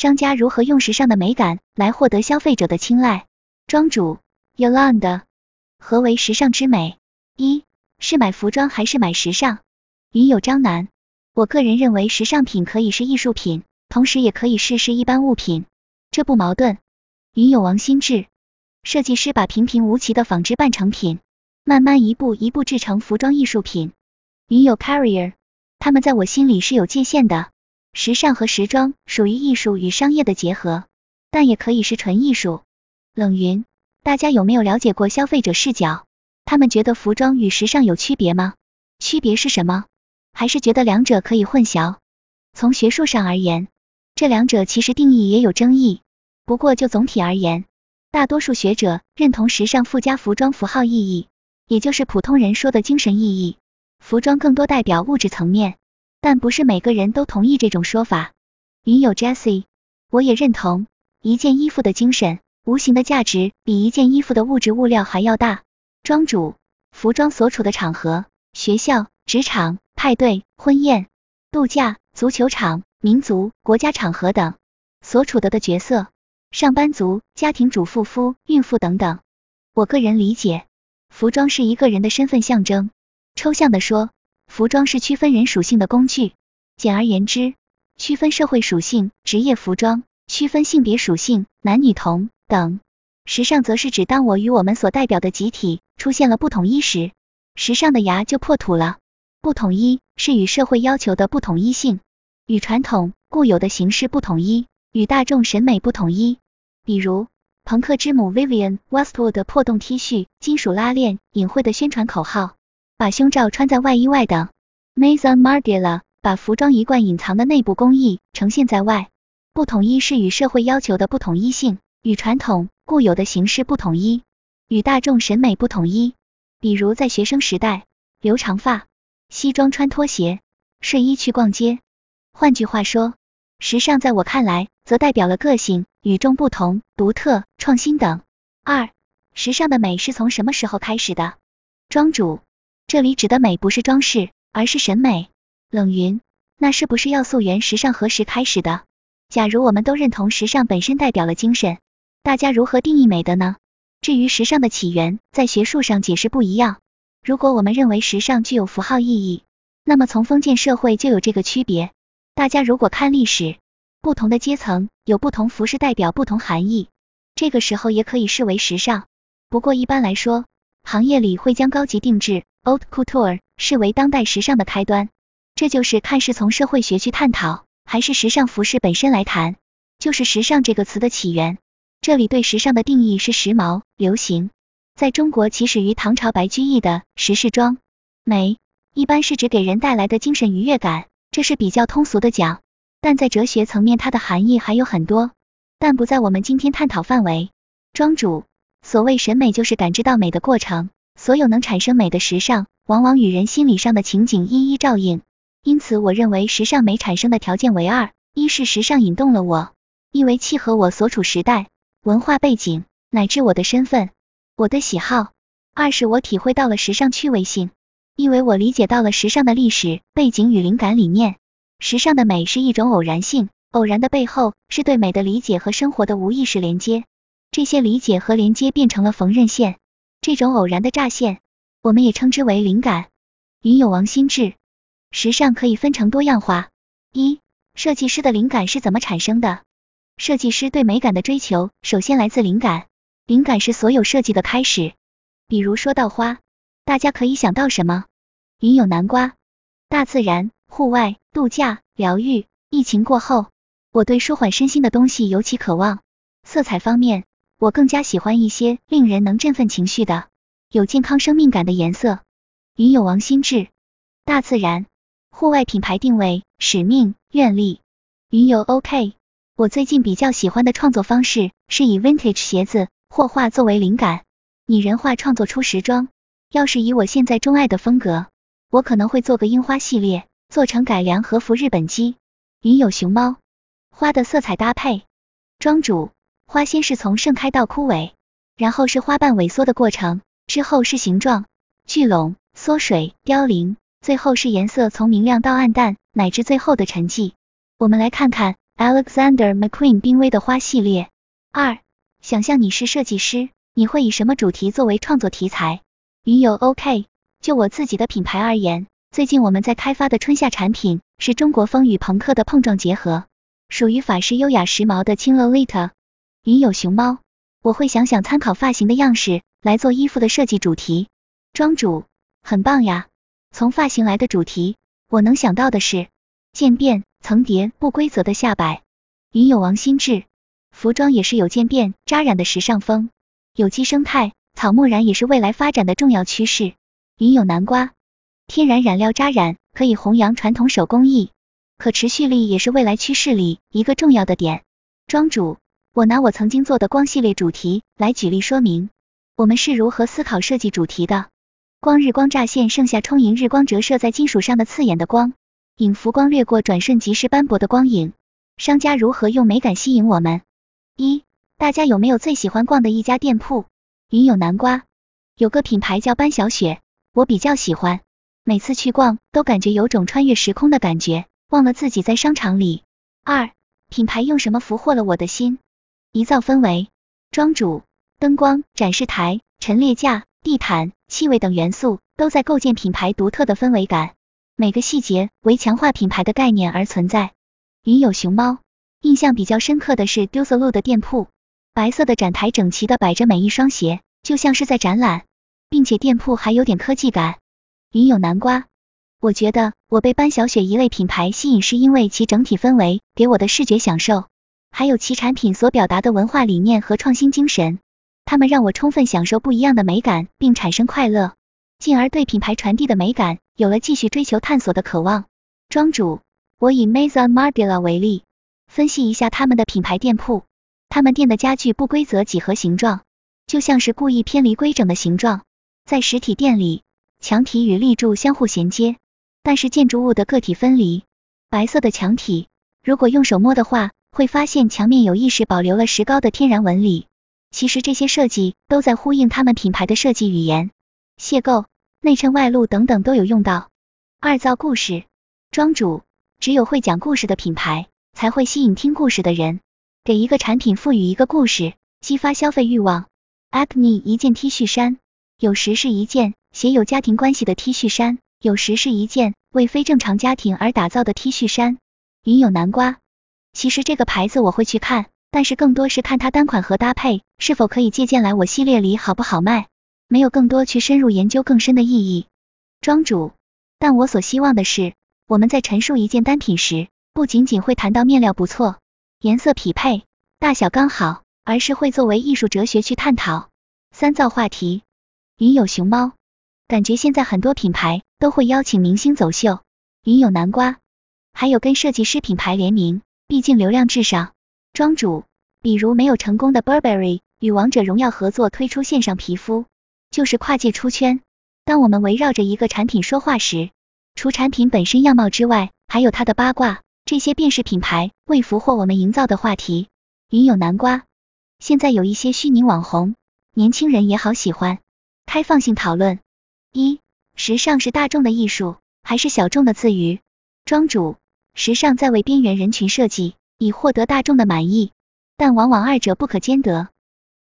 商家如何用时尚的美感来获得消费者的青睐。庄主 Yolanda，何为时尚之美？一是买服装还是买时尚？云友张楠，我个人认为时尚品可以是艺术品，同时也可以是是一般物品，这不矛盾。云友王新志，设计师把平平无奇的纺织半成品，慢慢一步一步制成服装艺术品。云友 Carrier，他们在我心里是有界限的。时尚和时装属于艺术与商业的结合，但也可以是纯艺术。冷云，大家有没有了解过消费者视角？他们觉得服装与时尚有区别吗？区别是什么？还是觉得两者可以混淆？从学术上而言，这两者其实定义也有争议。不过就总体而言，大多数学者认同时尚附加服装符号意义，也就是普通人说的精神意义。服装更多代表物质层面。但不是每个人都同意这种说法。云友 Jessie，我也认同，一件衣服的精神、无形的价值比一件衣服的物质物料还要大。庄主，服装所处的场合，学校、职场、派对、婚宴、度假、足球场、民族、国家场合等，所处的的角色，上班族、家庭主妇、夫、孕妇等等。我个人理解，服装是一个人的身份象征。抽象的说。服装是区分人属性的工具，简而言之，区分社会属性，职业服装；区分性别属性，男女同等。时尚则是指当我与我们所代表的集体出现了不统一时，时尚的芽就破土了。不统一是与社会要求的不统一性，与传统固有的形式不统一，与大众审美不统一。比如，朋克之母 Vivienne Westwood 的破洞 T 恤、金属拉链、隐晦的宣传口号。把胸罩穿在外衣外等，Maison Margiela 把服装一贯隐藏的内部工艺呈现在外。不统一是与社会要求的不统一性，与传统固有的形式不统一，与大众审美不统一。比如在学生时代，留长发，西装穿拖鞋，睡衣去逛街。换句话说，时尚在我看来，则代表了个性、与众不同、独特、创新等。二，时尚的美是从什么时候开始的？庄主。这里指的美不是装饰，而是审美。冷云，那是不是要溯源时尚何时开始的？假如我们都认同时尚本身代表了精神，大家如何定义美的呢？至于时尚的起源，在学术上解释不一样。如果我们认为时尚具有符号意义，那么从封建社会就有这个区别。大家如果看历史，不同的阶层有不同服饰代表不同含义，这个时候也可以视为时尚。不过一般来说，行业里会将高级定制。Haute couture 视为当代时尚的开端，这就是看是从社会学去探讨，还是时尚服饰本身来谈，就是时尚这个词的起源。这里对时尚的定义是时髦、流行，在中国起始于唐朝白居易的时事装。美一般是指给人带来的精神愉悦感，这是比较通俗的讲，但在哲学层面它的含义还有很多，但不在我们今天探讨范围。庄主，所谓审美就是感知到美的过程。所有能产生美的时尚，往往与人心理上的情景一一照应。因此，我认为时尚美产生的条件为二：一是时尚引动了我，意为契合我所处时代、文化背景乃至我的身份、我的喜好；二是我体会到了时尚趣味性，意为我理解到了时尚的历史背景与灵感理念。时尚的美是一种偶然性，偶然的背后是对美的理解和生活的无意识连接，这些理解和连接变成了缝纫线。这种偶然的乍现，我们也称之为灵感。云有王心智，时尚可以分成多样化。一、设计师的灵感是怎么产生的？设计师对美感的追求，首先来自灵感。灵感是所有设计的开始。比如说到花，大家可以想到什么？云有南瓜。大自然、户外、度假、疗愈。疫情过后，我对舒缓身心的东西尤其渴望。色彩方面。我更加喜欢一些令人能振奋情绪的、有健康生命感的颜色。云有王心志，大自然、户外品牌定位、使命、愿力。云有 OK，我最近比较喜欢的创作方式是以 vintage 鞋子或画作为灵感，拟人化创作出时装。要是以我现在钟爱的风格，我可能会做个樱花系列，做成改良和服日本机。云有熊猫，花的色彩搭配，庄主。花先是从盛开到枯萎，然后是花瓣萎缩的过程，之后是形状聚拢、缩水、凋零，最后是颜色从明亮到暗淡，乃至最后的沉寂。我们来看看 Alexander McQueen 濒危的花系列。二，想象你是设计师，你会以什么主题作为创作题材？云友 OK。就我自己的品牌而言，最近我们在开发的春夏产品是中国风与朋克的碰撞结合，属于法式优雅时髦的轻 Lolita。云有熊猫，我会想想参考发型的样式来做衣服的设计主题。庄主，很棒呀！从发型来的主题，我能想到的是渐变。层叠不规则的下摆，云有王心志，服装也是有渐变扎染的时尚风，有机生态草木染也是未来发展的重要趋势。云有南瓜，天然染料扎染可以弘扬传统手工艺，可持续力也是未来趋势里一个重要的点。庄主，我拿我曾经做的光系列主题来举例说明，我们是如何思考设计主题的。光日光乍现，盛夏充盈，日光折射在金属上的刺眼的光。影浮光掠过，转瞬即逝斑驳的光影。商家如何用美感吸引我们？一，大家有没有最喜欢逛的一家店铺？云有南瓜，有个品牌叫班小雪，我比较喜欢，每次去逛都感觉有种穿越时空的感觉，忘了自己在商场里。二，品牌用什么俘获了我的心？营造氛围，庄主，灯光、展示台、陈列架、地毯、气味等元素都在构建品牌独特的氛围感。每个细节为强化品牌的概念而存在。云有熊猫，印象比较深刻的是丢色路的店铺，白色的展台整齐的摆着每一双鞋，就像是在展览，并且店铺还有点科技感。云有南瓜，我觉得我被班小雪一类品牌吸引，是因为其整体氛围给我的视觉享受，还有其产品所表达的文化理念和创新精神，他们让我充分享受不一样的美感，并产生快乐。进而对品牌传递的美感有了继续追求探索的渴望。庄主，我以 Maison Margiela 为例，分析一下他们的品牌店铺。他们店的家具不规则几何形状，就像是故意偏离规整的形状。在实体店里，墙体与立柱相互衔接，但是建筑物的个体分离。白色的墙体，如果用手摸的话，会发现墙面有意识保留了石膏的天然纹理。其实这些设计都在呼应他们品牌的设计语言。邂逅。内衬外露等等都有用到。二造故事，庄主，只有会讲故事的品牌才会吸引听故事的人。给一个产品赋予一个故事，激发消费欲望。Acne 一件 T 恤衫，有时是一件写有家庭关系的 T 恤衫，有时是一件为非正常家庭而打造的 T 恤衫。云有南瓜，其实这个牌子我会去看，但是更多是看它单款和搭配是否可以借鉴来我系列里好不好卖。没有更多去深入研究更深的意义，庄主。但我所希望的是，我们在陈述一件单品时，不仅仅会谈到面料不错、颜色匹配、大小刚好，而是会作为艺术哲学去探讨。三造话题，云有熊猫，感觉现在很多品牌都会邀请明星走秀，云有南瓜，还有跟设计师品牌联名，毕竟流量至上。庄主，比如没有成功的 Burberry 与王者荣耀合作推出线上皮肤。就是跨界出圈。当我们围绕着一个产品说话时，除产品本身样貌之外，还有它的八卦，这些便是品牌为俘获我们营造的话题。云有南瓜，现在有一些虚拟网红，年轻人也好喜欢。开放性讨论：一、时尚是大众的艺术，还是小众的自娱？庄主，时尚在为边缘人群设计，以获得大众的满意，但往往二者不可兼得。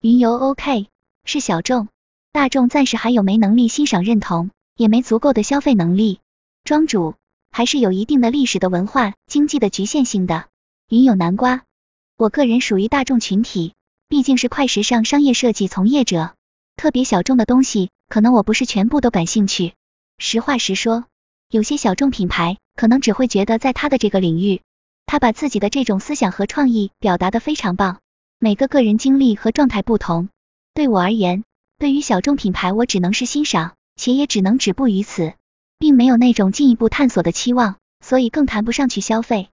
云游 OK 是小众。大众暂时还有没能力欣赏认同，也没足够的消费能力。庄主还是有一定的历史的文化经济的局限性的。云有南瓜，我个人属于大众群体，毕竟是快时尚商业设计从业者，特别小众的东西，可能我不是全部都感兴趣。实话实说，有些小众品牌可能只会觉得在他的这个领域，他把自己的这种思想和创意表达的非常棒。每个个人经历和状态不同，对我而言。对于小众品牌，我只能是欣赏，且也只能止步于此，并没有那种进一步探索的期望，所以更谈不上去消费。